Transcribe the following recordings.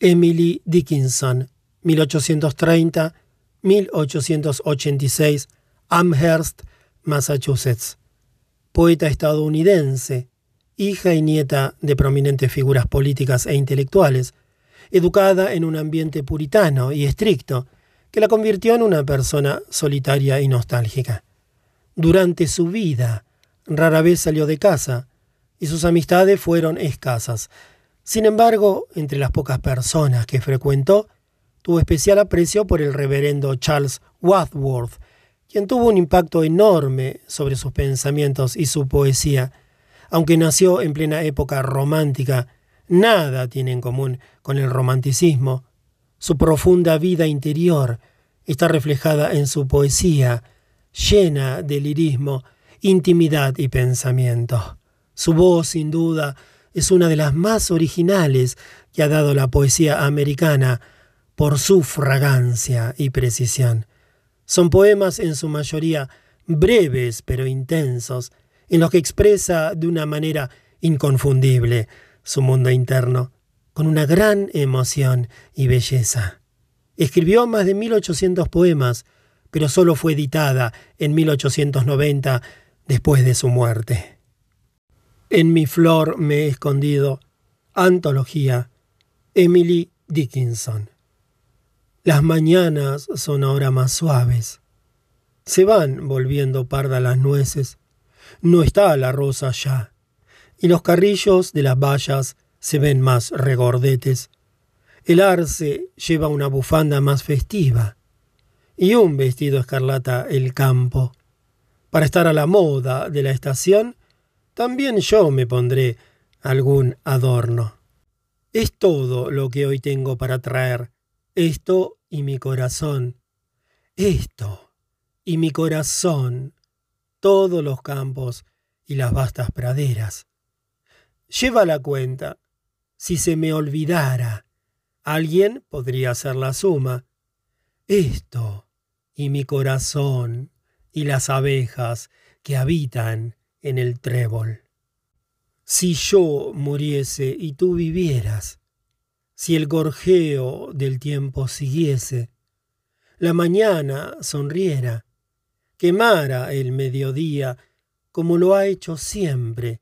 Emily Dickinson, 1830-1886, Amherst, Massachusetts. Poeta estadounidense, hija y nieta de prominentes figuras políticas e intelectuales, educada en un ambiente puritano y estricto, que la convirtió en una persona solitaria y nostálgica. Durante su vida, rara vez salió de casa, y sus amistades fueron escasas. Sin embargo, entre las pocas personas que frecuentó, tuvo especial aprecio por el reverendo Charles Wadsworth, quien tuvo un impacto enorme sobre sus pensamientos y su poesía. Aunque nació en plena época romántica, nada tiene en común con el romanticismo. Su profunda vida interior está reflejada en su poesía, llena de lirismo, intimidad y pensamiento. Su voz, sin duda, es una de las más originales que ha dado la poesía americana por su fragancia y precisión. Son poemas en su mayoría breves pero intensos, en los que expresa de una manera inconfundible su mundo interno, con una gran emoción y belleza. Escribió más de 1800 poemas, pero solo fue editada en 1890 después de su muerte. En mi flor me he escondido. Antología. Emily Dickinson. Las mañanas son ahora más suaves. Se van volviendo pardas las nueces. No está la rosa ya. Y los carrillos de las vallas se ven más regordetes. El arce lleva una bufanda más festiva y un vestido escarlata el campo. Para estar a la moda de la estación, también yo me pondré algún adorno. Es todo lo que hoy tengo para traer, esto y mi corazón, esto y mi corazón, todos los campos y las vastas praderas. Lleva la cuenta, si se me olvidara, alguien podría hacer la suma. Esto y mi corazón y las abejas que habitan en el trébol. Si yo muriese y tú vivieras, si el gorjeo del tiempo siguiese, la mañana sonriera, quemara el mediodía como lo ha hecho siempre,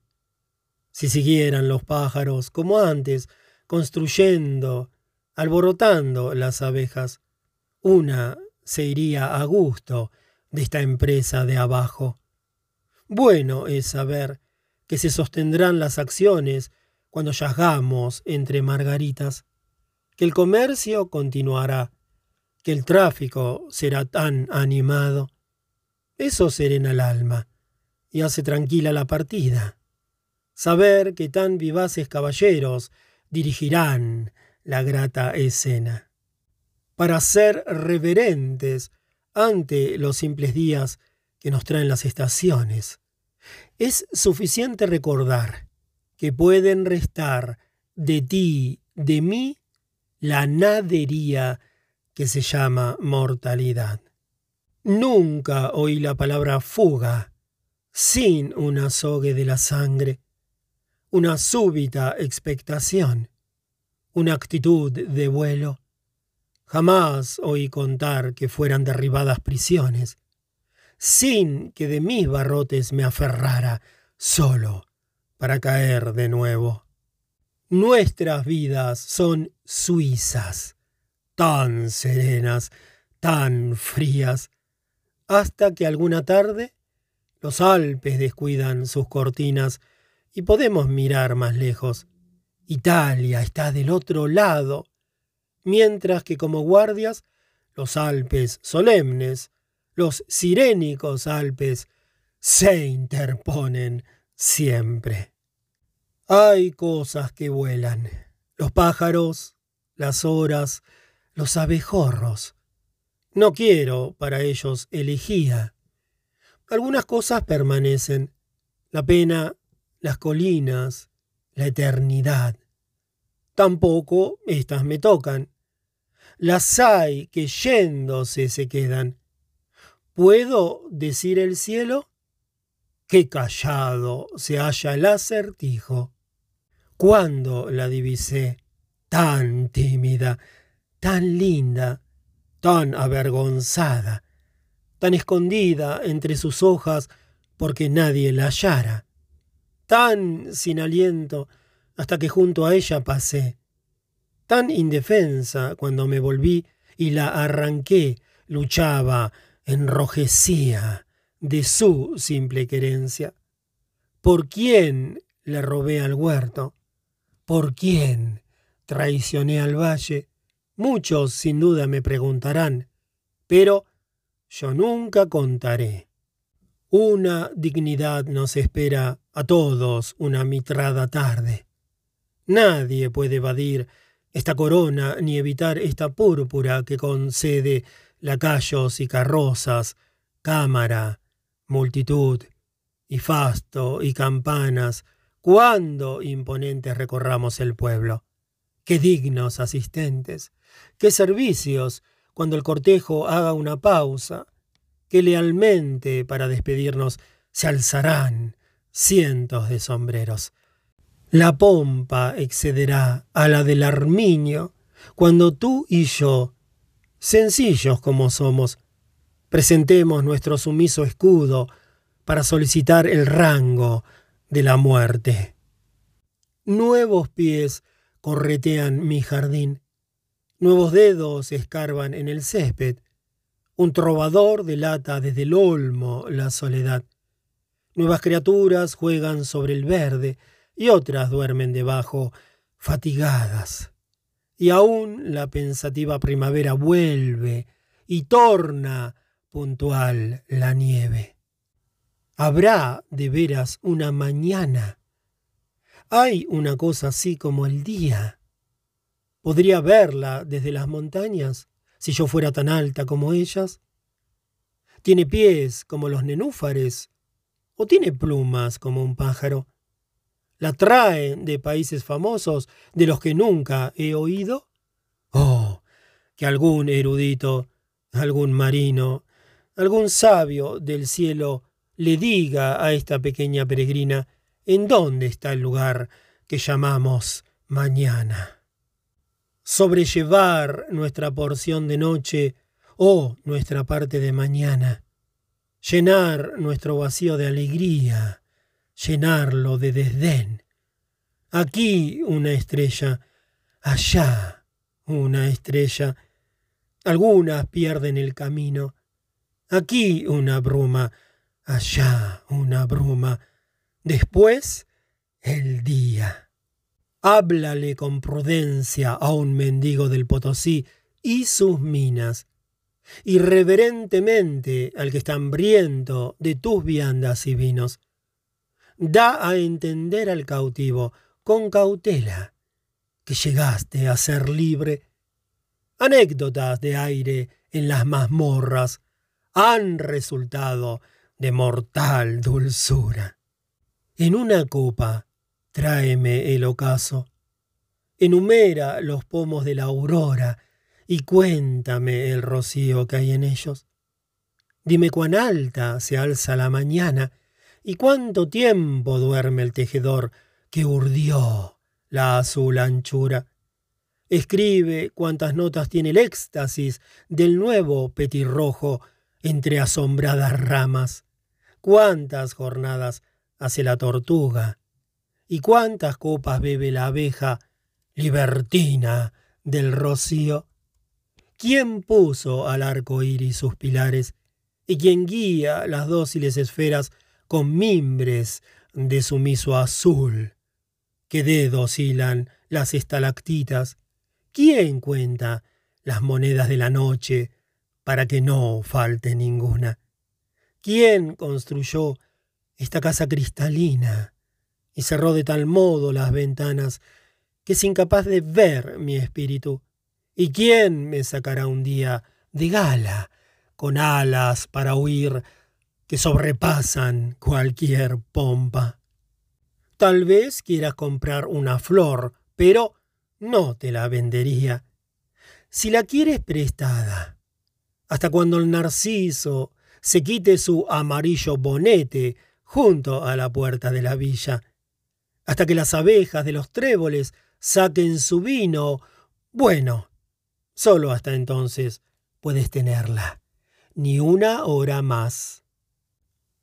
si siguieran los pájaros como antes, construyendo, alborotando las abejas, una se iría a gusto de esta empresa de abajo. Bueno es saber que se sostendrán las acciones cuando yagamos entre margaritas, que el comercio continuará, que el tráfico será tan animado. Eso serena el alma y hace tranquila la partida. Saber que tan vivaces caballeros dirigirán la grata escena. Para ser reverentes ante los simples días que nos traen las estaciones. Es suficiente recordar que pueden restar de ti, de mí, la nadería que se llama mortalidad. Nunca oí la palabra fuga sin un azogue de la sangre, una súbita expectación, una actitud de vuelo. Jamás oí contar que fueran derribadas prisiones, sin que de mis barrotes me aferrara solo para caer de nuevo. Nuestras vidas son suizas, tan serenas, tan frías, hasta que alguna tarde los Alpes descuidan sus cortinas y podemos mirar más lejos. Italia está del otro lado, mientras que como guardias los Alpes solemnes los sirénicos Alpes se interponen siempre. Hay cosas que vuelan, los pájaros, las horas, los abejorros. No quiero para ellos elegía. Algunas cosas permanecen, la pena, las colinas, la eternidad. Tampoco estas me tocan. Las hay que yéndose se quedan ¿Puedo decir el cielo? Qué callado se halla el acertijo. Cuando la divisé, tan tímida, tan linda, tan avergonzada, tan escondida entre sus hojas porque nadie la hallara, tan sin aliento hasta que junto a ella pasé, tan indefensa cuando me volví y la arranqué, luchaba, enrojecía de su simple querencia. ¿Por quién le robé al huerto? ¿Por quién traicioné al valle? Muchos sin duda me preguntarán, pero yo nunca contaré. Una dignidad nos espera a todos una mitrada tarde. Nadie puede evadir esta corona ni evitar esta púrpura que concede lacayos y carrozas, cámara, multitud, y fasto y campanas, cuando imponentes recorramos el pueblo. Qué dignos asistentes, qué servicios cuando el cortejo haga una pausa, que lealmente para despedirnos se alzarán cientos de sombreros. La pompa excederá a la del armiño cuando tú y yo, sencillos como somos, presentemos nuestro sumiso escudo para solicitar el rango de la muerte. Nuevos pies corretean mi jardín, nuevos dedos escarban en el césped, un trovador delata desde el olmo la soledad. Nuevas criaturas juegan sobre el verde y otras duermen debajo, fatigadas. Y aún la pensativa primavera vuelve y torna puntual la nieve. Habrá de veras una mañana. Hay una cosa así como el día. ¿Podría verla desde las montañas? si yo fuera tan alta como ellas? ¿Tiene pies como los nenúfares? ¿O tiene plumas como un pájaro? ¿La traen de países famosos de los que nunca he oído? Oh, que algún erudito, algún marino, algún sabio del cielo le diga a esta pequeña peregrina en dónde está el lugar que llamamos mañana sobrellevar nuestra porción de noche o nuestra parte de mañana, llenar nuestro vacío de alegría, llenarlo de desdén. Aquí una estrella, allá una estrella. Algunas pierden el camino. Aquí una bruma, allá una bruma. Después el día. Háblale con prudencia a un mendigo del Potosí y sus minas. Irreverentemente al que está hambriento de tus viandas y vinos. Da a entender al cautivo, con cautela, que llegaste a ser libre. Anécdotas de aire en las mazmorras han resultado de mortal dulzura. En una copa Tráeme el ocaso. Enumera los pomos de la aurora y cuéntame el rocío que hay en ellos. Dime cuán alta se alza la mañana y cuánto tiempo duerme el tejedor que urdió la azul anchura. Escribe cuántas notas tiene el éxtasis del nuevo petirrojo entre asombradas ramas. Cuántas jornadas hace la tortuga y cuántas copas bebe la abeja libertina del rocío. ¿Quién puso al arco iris sus pilares y quién guía las dóciles esferas con mimbres de sumiso azul? ¿Qué dedos hilan las estalactitas? ¿Quién cuenta las monedas de la noche para que no falte ninguna? ¿Quién construyó esta casa cristalina y cerró de tal modo las ventanas que es incapaz de ver mi espíritu. ¿Y quién me sacará un día de gala, con alas para huir que sobrepasan cualquier pompa? Tal vez quieras comprar una flor, pero no te la vendería. Si la quieres prestada, hasta cuando el narciso se quite su amarillo bonete junto a la puerta de la villa, hasta que las abejas de los tréboles saquen su vino. Bueno, solo hasta entonces puedes tenerla, ni una hora más.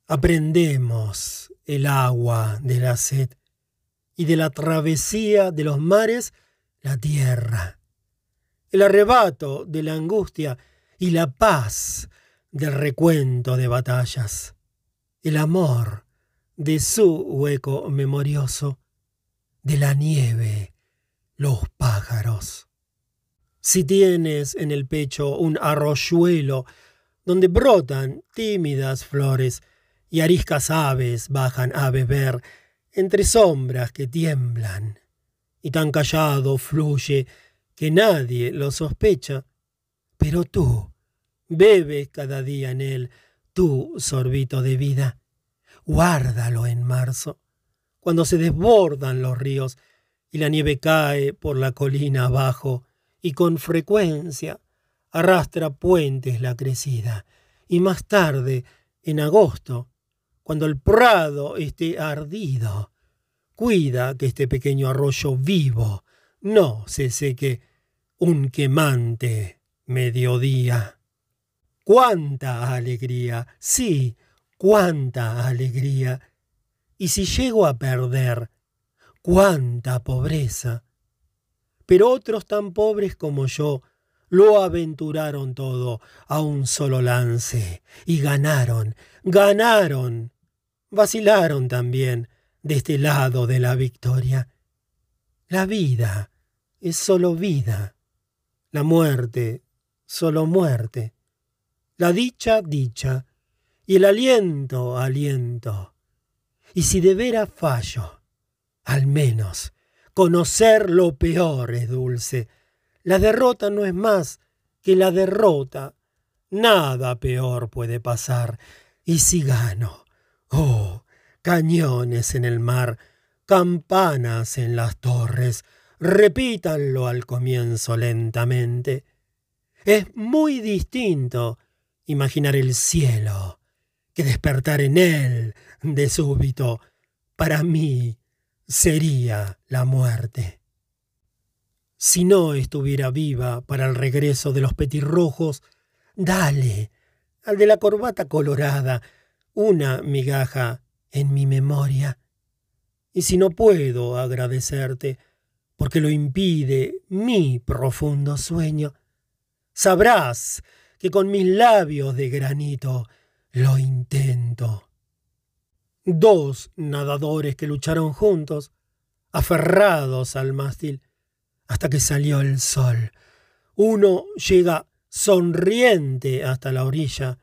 Aprendemos el agua de la sed y de la travesía de los mares la tierra, el arrebato de la angustia y la paz del recuento de batallas, el amor de su hueco memorioso, de la nieve, los pájaros. Si tienes en el pecho un arroyuelo donde brotan tímidas flores y ariscas aves bajan a beber entre sombras que tiemblan, y tan callado fluye que nadie lo sospecha, pero tú bebes cada día en él tu sorbito de vida. Guárdalo en marzo, cuando se desbordan los ríos y la nieve cae por la colina abajo y con frecuencia arrastra puentes la crecida. Y más tarde, en agosto, cuando el prado esté ardido, cuida que este pequeño arroyo vivo no se seque un quemante mediodía. ¡Cuánta alegría! Sí, cuánta alegría. Y si llego a perder, cuánta pobreza. Pero otros tan pobres como yo lo aventuraron todo a un solo lance y ganaron, ganaron. Vacilaron también de este lado de la victoria. La vida es solo vida, la muerte solo muerte, la dicha dicha y el aliento aliento. Y si de veras fallo, al menos conocer lo peor es dulce. La derrota no es más que la derrota. Nada peor puede pasar. Y si gano, oh, cañones en el mar, campanas en las torres, repítanlo al comienzo lentamente. Es muy distinto imaginar el cielo que despertar en él de súbito. Para mí sería la muerte. Si no estuviera viva para el regreso de los petirrojos, dale al de la corbata colorada una migaja en mi memoria. Y si no puedo agradecerte, porque lo impide mi profundo sueño, sabrás que con mis labios de granito lo intento. Dos nadadores que lucharon juntos, aferrados al mástil, hasta que salió el sol. Uno llega sonriente hasta la orilla.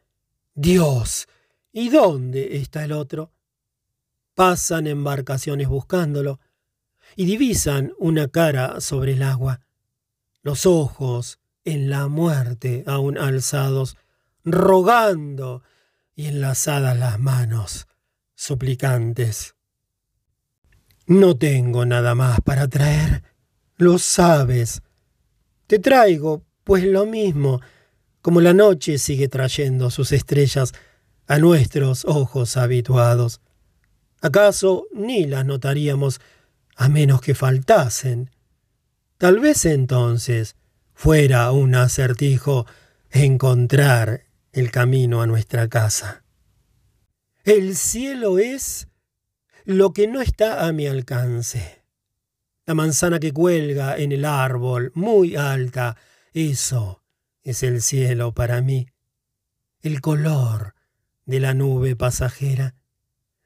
Dios, ¿y dónde está el otro? Pasan embarcaciones buscándolo y divisan una cara sobre el agua, los ojos en la muerte aún alzados, rogando y enlazadas las manos suplicantes. No tengo nada más para traer, lo sabes. Te traigo, pues lo mismo, como la noche sigue trayendo sus estrellas a nuestros ojos habituados. ¿Acaso ni las notaríamos a menos que faltasen? Tal vez entonces fuera un acertijo encontrar el camino a nuestra casa. El cielo es lo que no está a mi alcance. La manzana que cuelga en el árbol, muy alta, eso es el cielo para mí. El color de la nube pasajera,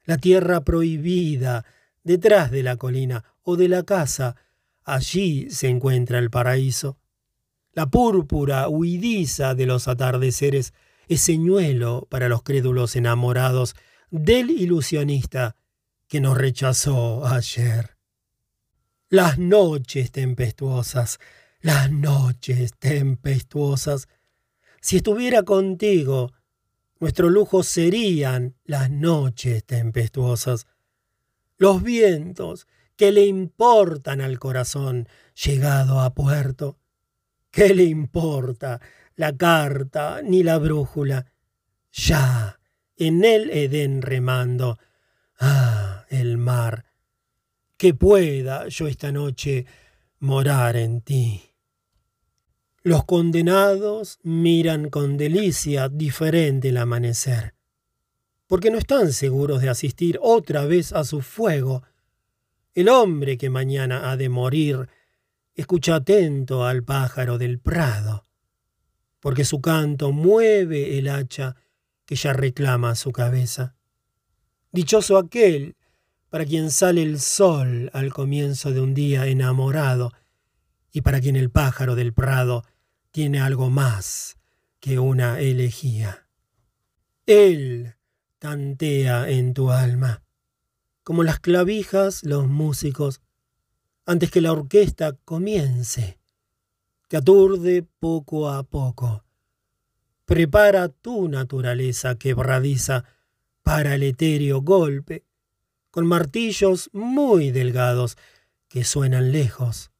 la tierra prohibida detrás de la colina o de la casa, allí se encuentra el paraíso. La púrpura huidiza de los atardeceres es señuelo para los crédulos enamorados del ilusionista que nos rechazó ayer. Las noches tempestuosas, las noches tempestuosas. Si estuviera contigo, nuestro lujo serían las noches tempestuosas. Los vientos que le importan al corazón llegado a puerto. ¿Qué le importa la carta ni la brújula? Ya en el Edén remando. Ah, el mar. Que pueda yo esta noche morar en ti. Los condenados miran con delicia diferente el amanecer, porque no están seguros de asistir otra vez a su fuego. El hombre que mañana ha de morir escucha atento al pájaro del prado, porque su canto mueve el hacha que ya reclama su cabeza. Dichoso aquel para quien sale el sol al comienzo de un día enamorado y para quien el pájaro del prado tiene algo más que una elegía. Él tantea en tu alma, como las clavijas los músicos, antes que la orquesta comience. Te aturde poco a poco. Prepara tu naturaleza quebradiza para el etéreo golpe, con martillos muy delgados que suenan lejos.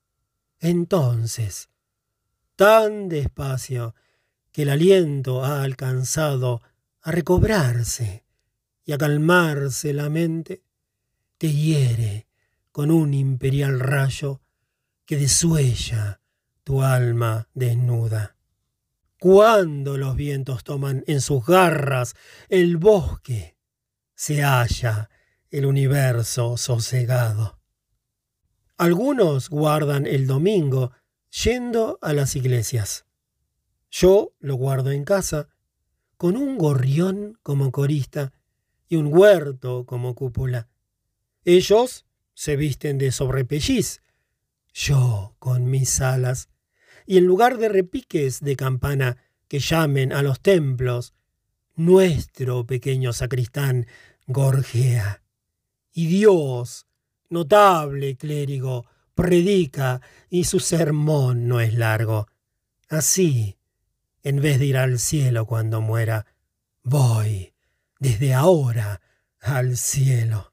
Entonces, tan despacio que el aliento ha alcanzado a recobrarse y a calmarse la mente, te hiere con un imperial rayo que desuella tu alma desnuda. Cuando los vientos toman en sus garras el bosque, se halla el universo sosegado. Algunos guardan el domingo yendo a las iglesias. Yo lo guardo en casa, con un gorrión como corista y un huerto como cúpula. Ellos se visten de sobrepelliz, yo con mis alas, y en lugar de repiques de campana que llamen a los templos, nuestro pequeño sacristán gorjea. Y Dios, notable clérigo, predica y su sermón no es largo. Así, en vez de ir al cielo cuando muera, voy desde ahora al cielo.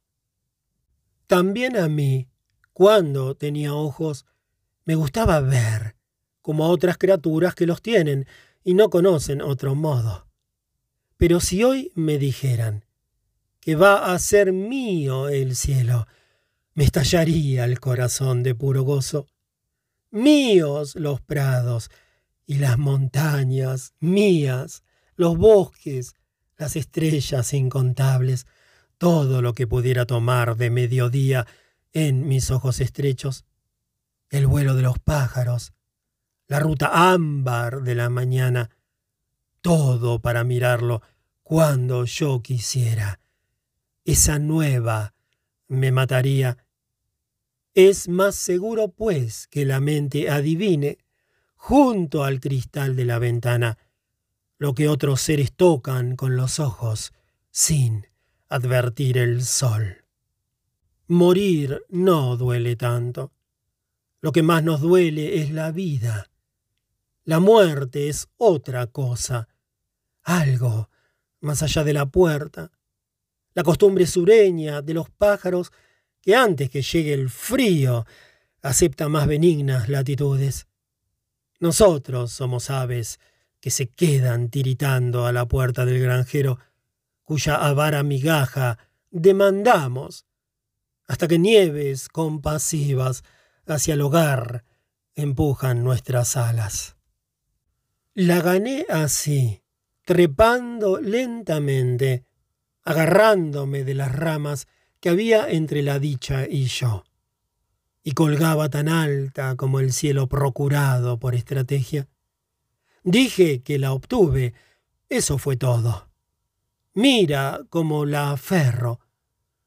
También a mí, cuando tenía ojos, me gustaba ver, como a otras criaturas que los tienen y no conocen otro modo. Pero si hoy me dijeran que va a ser mío el cielo, me estallaría el corazón de puro gozo. Míos los prados y las montañas, mías, los bosques, las estrellas incontables, todo lo que pudiera tomar de mediodía en mis ojos estrechos, el vuelo de los pájaros, la ruta ámbar de la mañana, todo para mirarlo cuando yo quisiera. Esa nueva me mataría. Es más seguro, pues, que la mente adivine, junto al cristal de la ventana, lo que otros seres tocan con los ojos, sin advertir el sol. Morir no duele tanto. Lo que más nos duele es la vida. La muerte es otra cosa, algo más allá de la puerta, la costumbre sureña de los pájaros que antes que llegue el frío acepta más benignas latitudes. Nosotros somos aves que se quedan tiritando a la puerta del granjero, cuya avara migaja demandamos, hasta que nieves compasivas hacia el hogar empujan nuestras alas. La gané así, trepando lentamente agarrándome de las ramas que había entre la dicha y yo, y colgaba tan alta como el cielo procurado por estrategia. Dije que la obtuve, eso fue todo. Mira cómo la aferro,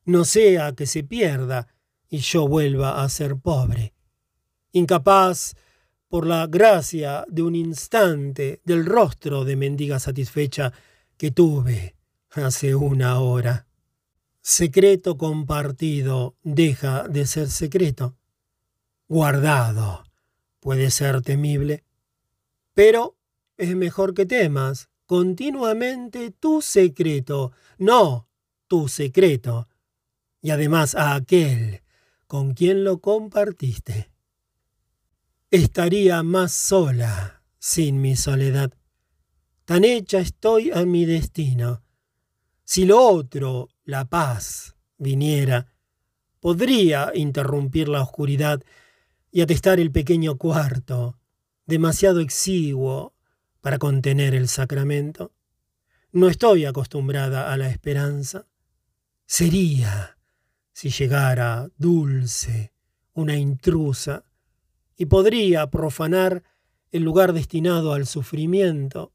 no sea que se pierda y yo vuelva a ser pobre, incapaz por la gracia de un instante del rostro de mendiga satisfecha que tuve hace una hora. Secreto compartido deja de ser secreto. Guardado puede ser temible. Pero es mejor que temas continuamente tu secreto, no tu secreto, y además a aquel con quien lo compartiste. Estaría más sola sin mi soledad. Tan hecha estoy a mi destino si lo otro, la paz, viniera, podría interrumpir la oscuridad y atestar el pequeño cuarto, demasiado exiguo para contener el sacramento. No estoy acostumbrada a la esperanza. Sería, si llegara dulce, una intrusa, y podría profanar el lugar destinado al sufrimiento.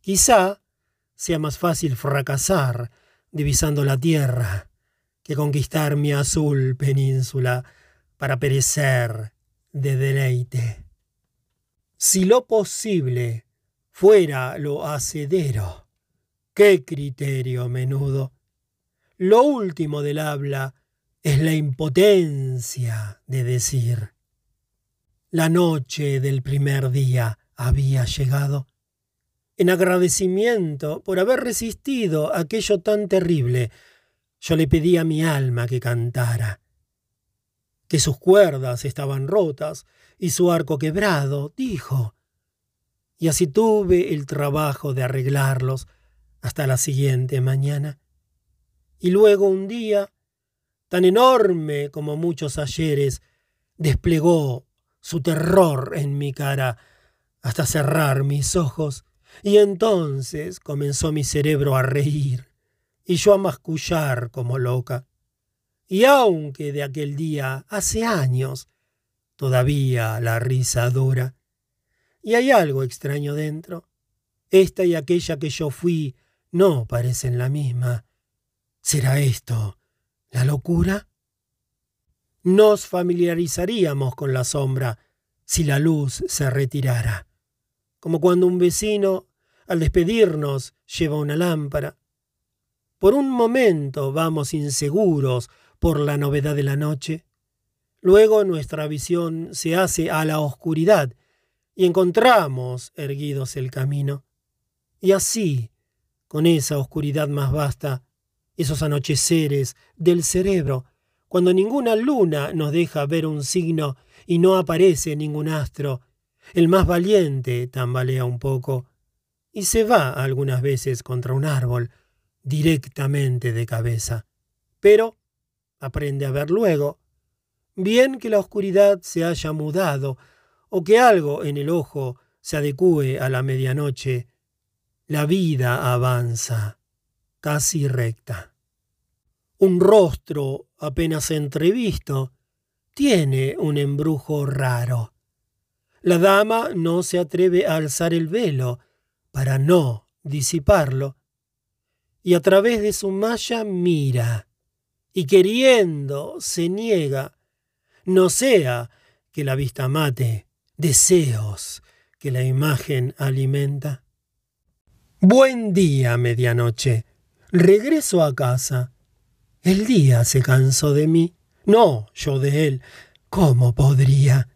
Quizá sea más fácil fracasar divisando la tierra que conquistar mi azul península para perecer de deleite. Si lo posible fuera lo hacedero, qué criterio menudo. Lo último del habla es la impotencia de decir. La noche del primer día había llegado. En agradecimiento por haber resistido aquello tan terrible, yo le pedí a mi alma que cantara, que sus cuerdas estaban rotas y su arco quebrado, dijo, y así tuve el trabajo de arreglarlos hasta la siguiente mañana. Y luego un día, tan enorme como muchos ayeres, desplegó su terror en mi cara hasta cerrar mis ojos, y entonces comenzó mi cerebro a reír y yo a mascullar como loca. Y aunque de aquel día hace años, todavía la risa dura. Y hay algo extraño dentro. Esta y aquella que yo fui no parecen la misma. ¿Será esto la locura? Nos familiarizaríamos con la sombra si la luz se retirara, como cuando un vecino, al despedirnos, lleva una lámpara. Por un momento vamos inseguros por la novedad de la noche. Luego nuestra visión se hace a la oscuridad y encontramos erguidos el camino. Y así, con esa oscuridad más vasta, esos anocheceres del cerebro, cuando ninguna luna nos deja ver un signo y no aparece ningún astro, el más valiente tambalea un poco y se va algunas veces contra un árbol, directamente de cabeza. Pero aprende a ver luego. Bien que la oscuridad se haya mudado o que algo en el ojo se adecúe a la medianoche, la vida avanza, casi recta. Un rostro apenas entrevisto tiene un embrujo raro. La dama no se atreve a alzar el velo para no disiparlo, y a través de su malla mira, y queriendo se niega, no sea que la vista mate deseos que la imagen alimenta. Buen día, medianoche. Regreso a casa. El día se cansó de mí, no yo de él. ¿Cómo podría?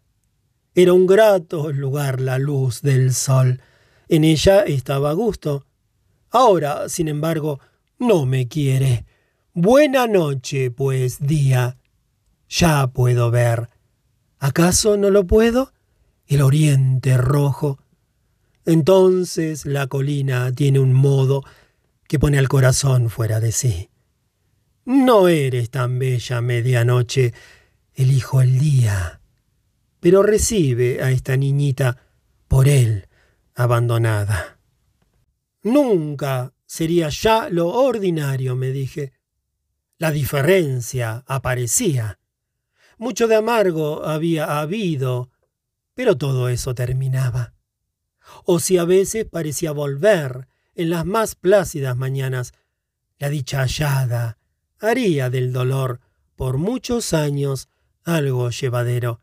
Era un grato lugar la luz del sol. En ella estaba a gusto. Ahora, sin embargo, no me quiere. Buena noche, pues, día. Ya puedo ver. ¿Acaso no lo puedo? El oriente rojo. Entonces la colina tiene un modo que pone al corazón fuera de sí. No eres tan bella medianoche, elijo el día. Pero recibe a esta niñita por él abandonada. Nunca sería ya lo ordinario, me dije. La diferencia aparecía. Mucho de amargo había habido, pero todo eso terminaba. O si a veces parecía volver, en las más plácidas mañanas, la dicha hallada haría del dolor por muchos años algo llevadero.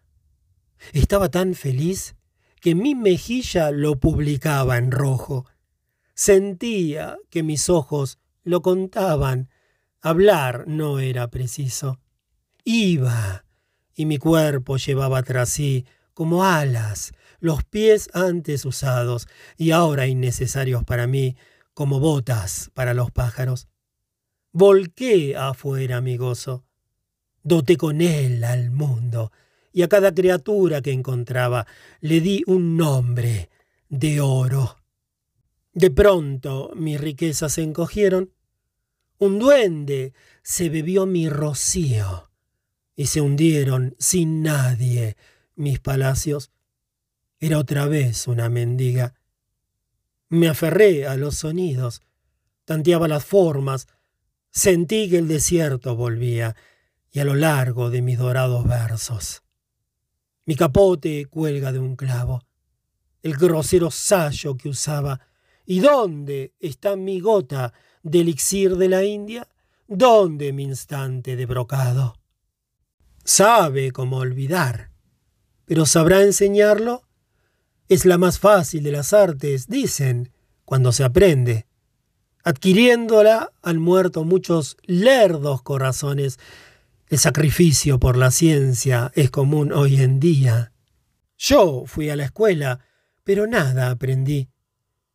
Estaba tan feliz que mi mejilla lo publicaba en rojo Sentía que mis ojos lo contaban. Hablar no era preciso. Iba, y mi cuerpo llevaba tras sí, como alas, los pies antes usados y ahora innecesarios para mí, como botas para los pájaros. Volqué afuera mi gozo. Doté con él al mundo, y a cada criatura que encontraba le di un nombre de oro. De pronto mis riquezas se encogieron. Un duende se bebió mi rocío y se hundieron sin nadie mis palacios. Era otra vez una mendiga. Me aferré a los sonidos, tanteaba las formas, sentí que el desierto volvía, y a lo largo de mis dorados versos. Mi capote cuelga de un clavo, el grosero sayo que usaba. ¿Y dónde está mi gota de elixir de la India? ¿Dónde mi instante de brocado? Sabe cómo olvidar, pero ¿sabrá enseñarlo? Es la más fácil de las artes, dicen, cuando se aprende. Adquiriéndola han muerto muchos lerdos corazones. El sacrificio por la ciencia es común hoy en día. Yo fui a la escuela, pero nada aprendí.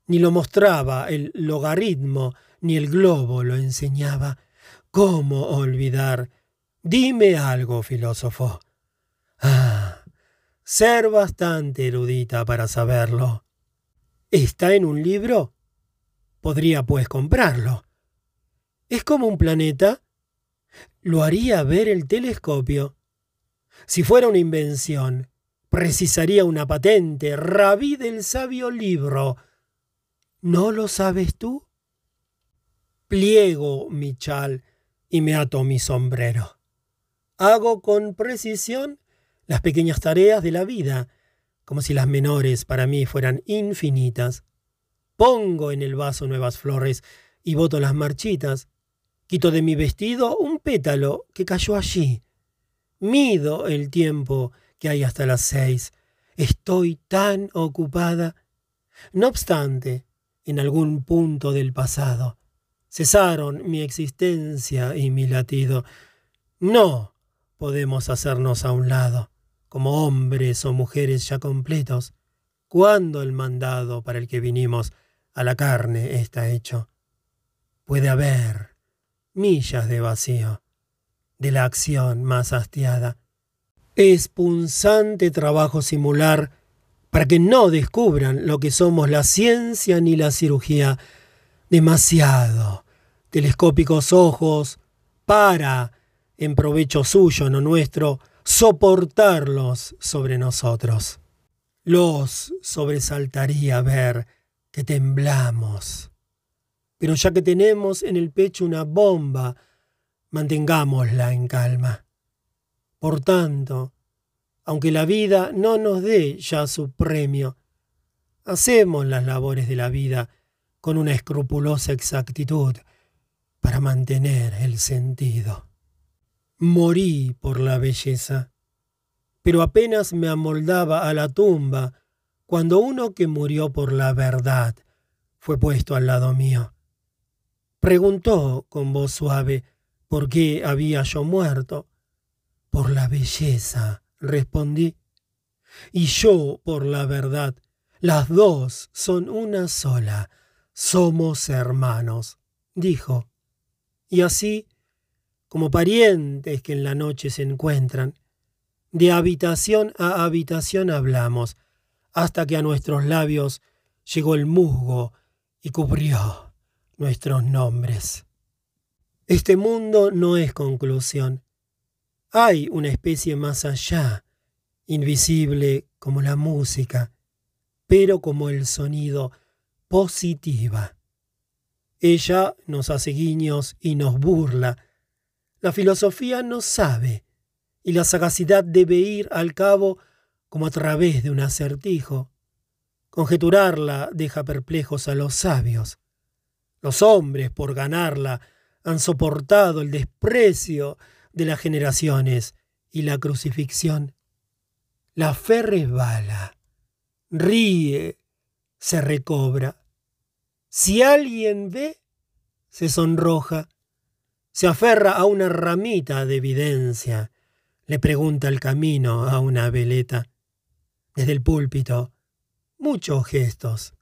Ni lo mostraba el logaritmo, ni el globo lo enseñaba. ¿Cómo olvidar? Dime algo, filósofo. Ah, ser bastante erudita para saberlo. ¿Está en un libro? Podría pues comprarlo. ¿Es como un planeta? Lo haría ver el telescopio. Si fuera una invención, precisaría una patente. Rabí del sabio libro. ¿No lo sabes tú? Pliego mi chal y me ato mi sombrero. Hago con precisión las pequeñas tareas de la vida, como si las menores para mí fueran infinitas. Pongo en el vaso nuevas flores y boto las marchitas. Quito de mi vestido un pétalo que cayó allí. Mido el tiempo que hay hasta las seis. Estoy tan ocupada. No obstante, en algún punto del pasado, cesaron mi existencia y mi latido. No podemos hacernos a un lado, como hombres o mujeres ya completos, cuando el mandado para el que vinimos a la carne está hecho. Puede haber millas de vacío, de la acción más hastiada. Es punzante trabajo simular para que no descubran lo que somos la ciencia ni la cirugía, demasiado telescópicos ojos para, en provecho suyo, no nuestro, soportarlos sobre nosotros. Los sobresaltaría ver que temblamos. Pero ya que tenemos en el pecho una bomba, mantengámosla en calma. Por tanto, aunque la vida no nos dé ya su premio, hacemos las labores de la vida con una escrupulosa exactitud para mantener el sentido. Morí por la belleza, pero apenas me amoldaba a la tumba cuando uno que murió por la verdad fue puesto al lado mío. Preguntó con voz suave por qué había yo muerto. Por la belleza, respondí. Y yo por la verdad. Las dos son una sola. Somos hermanos, dijo. Y así, como parientes que en la noche se encuentran, de habitación a habitación hablamos, hasta que a nuestros labios llegó el musgo y cubrió nuestros nombres. Este mundo no es conclusión. Hay una especie más allá, invisible como la música, pero como el sonido positiva. Ella nos hace guiños y nos burla. La filosofía no sabe, y la sagacidad debe ir al cabo como a través de un acertijo. Conjeturarla deja perplejos a los sabios. Los hombres, por ganarla, han soportado el desprecio de las generaciones y la crucifixión. La fe resbala, ríe, se recobra. Si alguien ve, se sonroja, se aferra a una ramita de evidencia, le pregunta el camino a una veleta. Desde el púlpito, muchos gestos.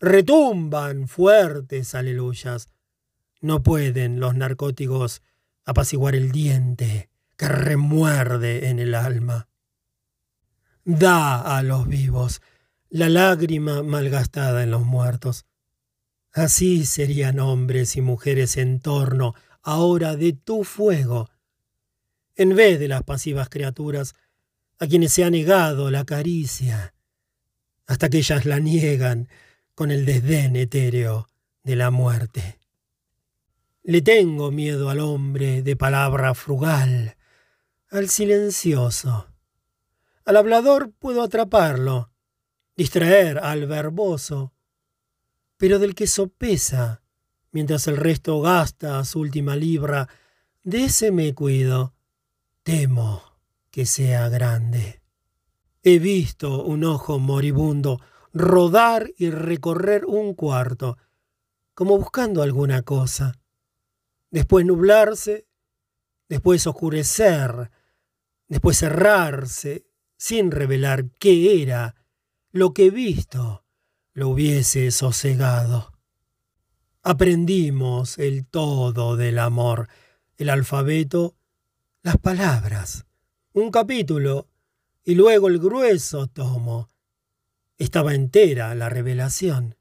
Retumban fuertes aleluyas. No pueden los narcóticos apaciguar el diente que remuerde en el alma. Da a los vivos la lágrima malgastada en los muertos. Así serían hombres y mujeres en torno ahora de tu fuego. En vez de las pasivas criaturas, a quienes se ha negado la caricia, hasta que ellas la niegan con el desdén etéreo de la muerte. Le tengo miedo al hombre de palabra frugal, al silencioso. Al hablador puedo atraparlo, distraer al verboso, pero del que sopesa mientras el resto gasta su última libra, de ese me cuido. Temo que sea grande. He visto un ojo moribundo rodar y recorrer un cuarto, como buscando alguna cosa. Después nublarse, después oscurecer, después cerrarse, sin revelar qué era lo que visto lo hubiese sosegado. Aprendimos el todo del amor, el alfabeto, las palabras, un capítulo y luego el grueso tomo. Estaba entera la revelación.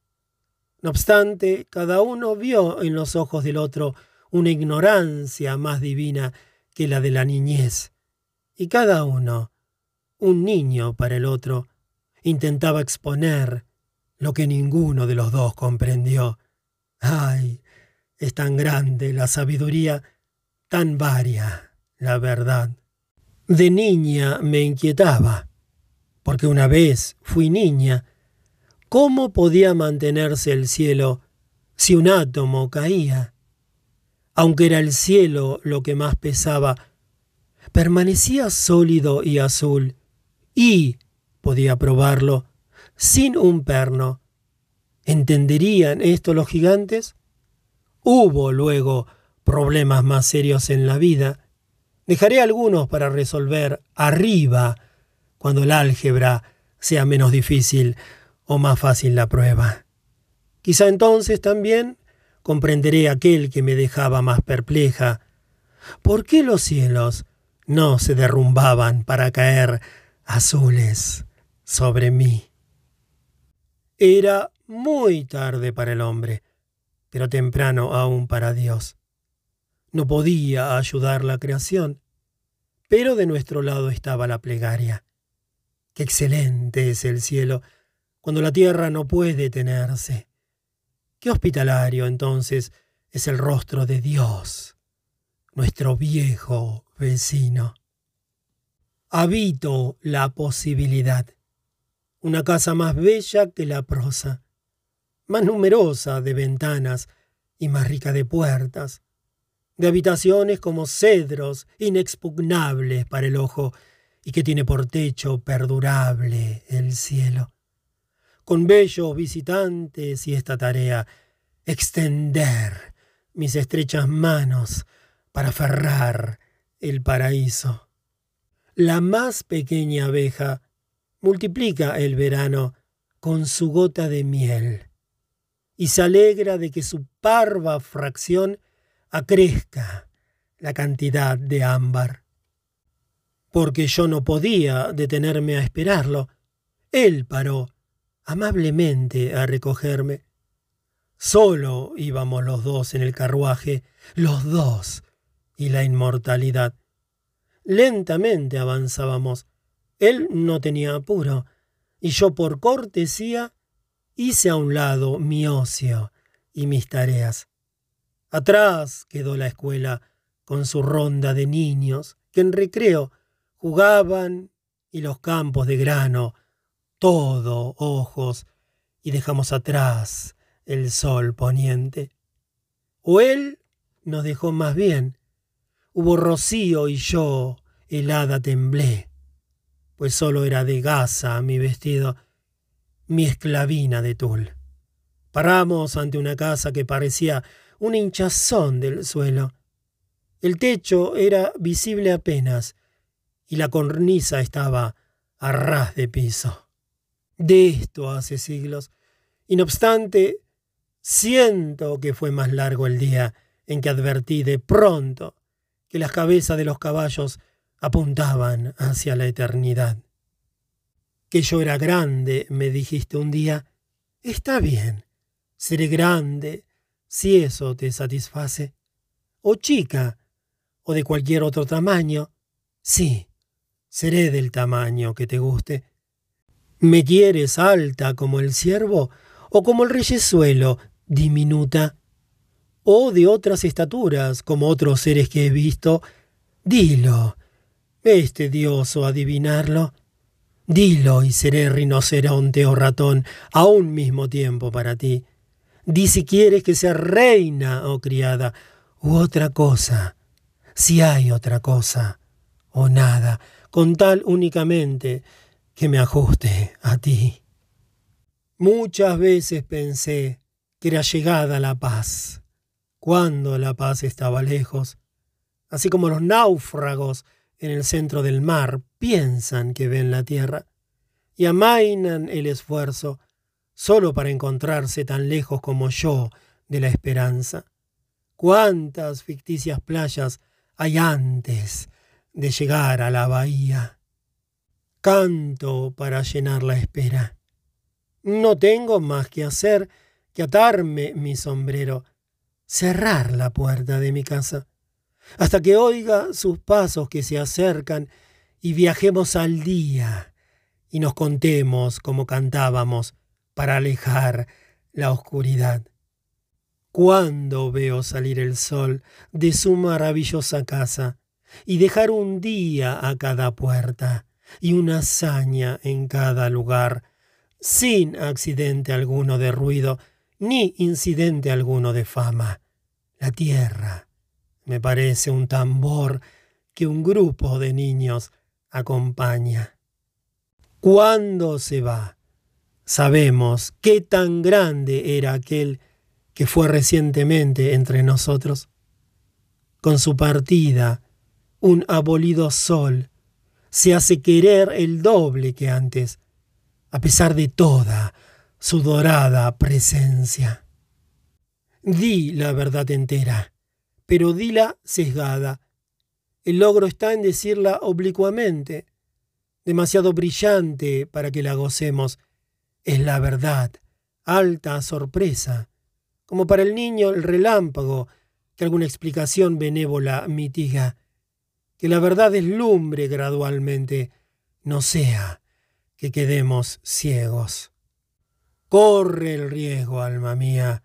No obstante, cada uno vio en los ojos del otro una ignorancia más divina que la de la niñez, y cada uno, un niño para el otro, intentaba exponer lo que ninguno de los dos comprendió. Ay, es tan grande la sabiduría, tan varia la verdad. De niña me inquietaba, porque una vez fui niña. ¿Cómo podía mantenerse el cielo si un átomo caía? Aunque era el cielo lo que más pesaba, permanecía sólido y azul, y, podía probarlo, sin un perno. ¿Entenderían esto los gigantes? Hubo luego problemas más serios en la vida. Dejaré algunos para resolver arriba, cuando el álgebra sea menos difícil o más fácil la prueba. Quizá entonces también comprenderé aquel que me dejaba más perpleja. ¿Por qué los cielos no se derrumbaban para caer azules sobre mí? Era muy tarde para el hombre, pero temprano aún para Dios. No podía ayudar la creación, pero de nuestro lado estaba la plegaria. Qué excelente es el cielo cuando la tierra no puede tenerse. Qué hospitalario entonces es el rostro de Dios, nuestro viejo vecino. Habito la posibilidad una casa más bella que la prosa, más numerosa de ventanas y más rica de puertas, de habitaciones como cedros inexpugnables para el ojo y que tiene por techo perdurable el cielo. Con bellos visitantes y esta tarea, extender mis estrechas manos para aferrar el paraíso. La más pequeña abeja multiplica el verano con su gota de miel y se alegra de que su parva fracción acrezca la cantidad de ámbar. Porque yo no podía detenerme a esperarlo, él paró amablemente a recogerme. Solo íbamos los dos en el carruaje, los dos y la inmortalidad. Lentamente avanzábamos, él no tenía apuro, y yo por cortesía hice a un lado mi ocio y mis tareas. Atrás quedó la escuela con su ronda de niños que en recreo jugaban y los campos de grano, todo ojos, y dejamos atrás el sol poniente. O él nos dejó más bien. Hubo rocío y yo helada temblé pues solo era de gasa mi vestido, mi esclavina de tul. Paramos ante una casa que parecía un hinchazón del suelo. El techo era visible apenas y la cornisa estaba a ras de piso. De esto hace siglos, y no obstante, siento que fue más largo el día en que advertí de pronto que las cabezas de los caballos apuntaban hacia la eternidad. Que yo era grande, me dijiste un día, está bien, seré grande, si eso te satisface. O chica, o de cualquier otro tamaño, sí, seré del tamaño que te guste. ¿Me quieres alta como el ciervo o como el reyesuelo, diminuta? ¿O de otras estaturas como otros seres que he visto? Dilo. ¿Es tedioso adivinarlo? Dilo y seré rinoceronte o ratón a un mismo tiempo para ti. Di si quieres que sea reina o criada u otra cosa, si hay otra cosa o nada, con tal únicamente que me ajuste a ti. Muchas veces pensé que era llegada la paz, cuando la paz estaba lejos, así como los náufragos en el centro del mar piensan que ven la tierra y amainan el esfuerzo solo para encontrarse tan lejos como yo de la esperanza. ¿Cuántas ficticias playas hay antes de llegar a la bahía? canto para llenar la espera. No tengo más que hacer que atarme mi sombrero, cerrar la puerta de mi casa, hasta que oiga sus pasos que se acercan y viajemos al día y nos contemos como cantábamos para alejar la oscuridad. Cuando veo salir el sol de su maravillosa casa y dejar un día a cada puerta? y una hazaña en cada lugar, sin accidente alguno de ruido, ni incidente alguno de fama. La tierra me parece un tambor que un grupo de niños acompaña. ¿Cuándo se va? Sabemos qué tan grande era aquel que fue recientemente entre nosotros. Con su partida, un abolido sol se hace querer el doble que antes, a pesar de toda su dorada presencia. Di la verdad entera, pero dila sesgada. El logro está en decirla oblicuamente, demasiado brillante para que la gocemos. Es la verdad, alta sorpresa, como para el niño el relámpago que alguna explicación benévola mitiga que la verdad deslumbre gradualmente, no sea que quedemos ciegos. Corre el riesgo, alma mía,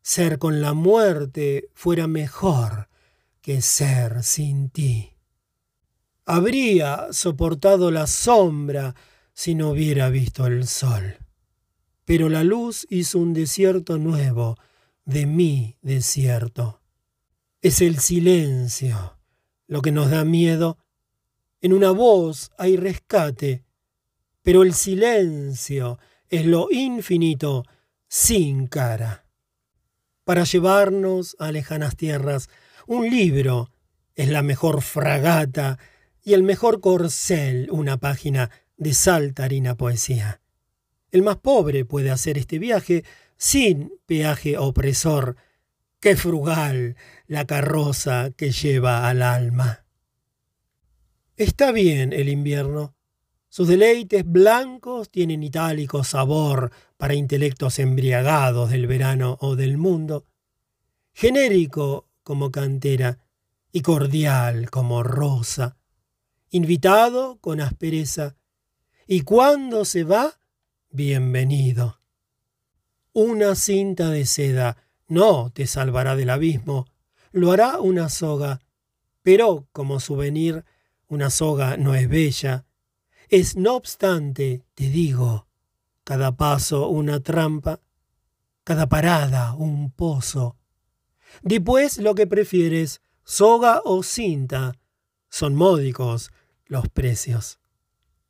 ser con la muerte fuera mejor que ser sin ti. Habría soportado la sombra si no hubiera visto el sol. Pero la luz hizo un desierto nuevo de mi desierto. Es el silencio lo que nos da miedo. En una voz hay rescate, pero el silencio es lo infinito sin cara. Para llevarnos a lejanas tierras, un libro es la mejor fragata y el mejor corcel una página de saltarina poesía. El más pobre puede hacer este viaje sin peaje opresor, Qué frugal la carroza que lleva al alma. Está bien el invierno. Sus deleites blancos tienen itálico sabor para intelectos embriagados del verano o del mundo. Genérico como cantera y cordial como rosa. Invitado con aspereza. Y cuando se va, bienvenido. Una cinta de seda no te salvará del abismo, lo hará una soga, pero como souvenir una soga no es bella. Es no obstante, te digo, cada paso una trampa, cada parada un pozo. Di pues lo que prefieres, soga o cinta, son módicos los precios.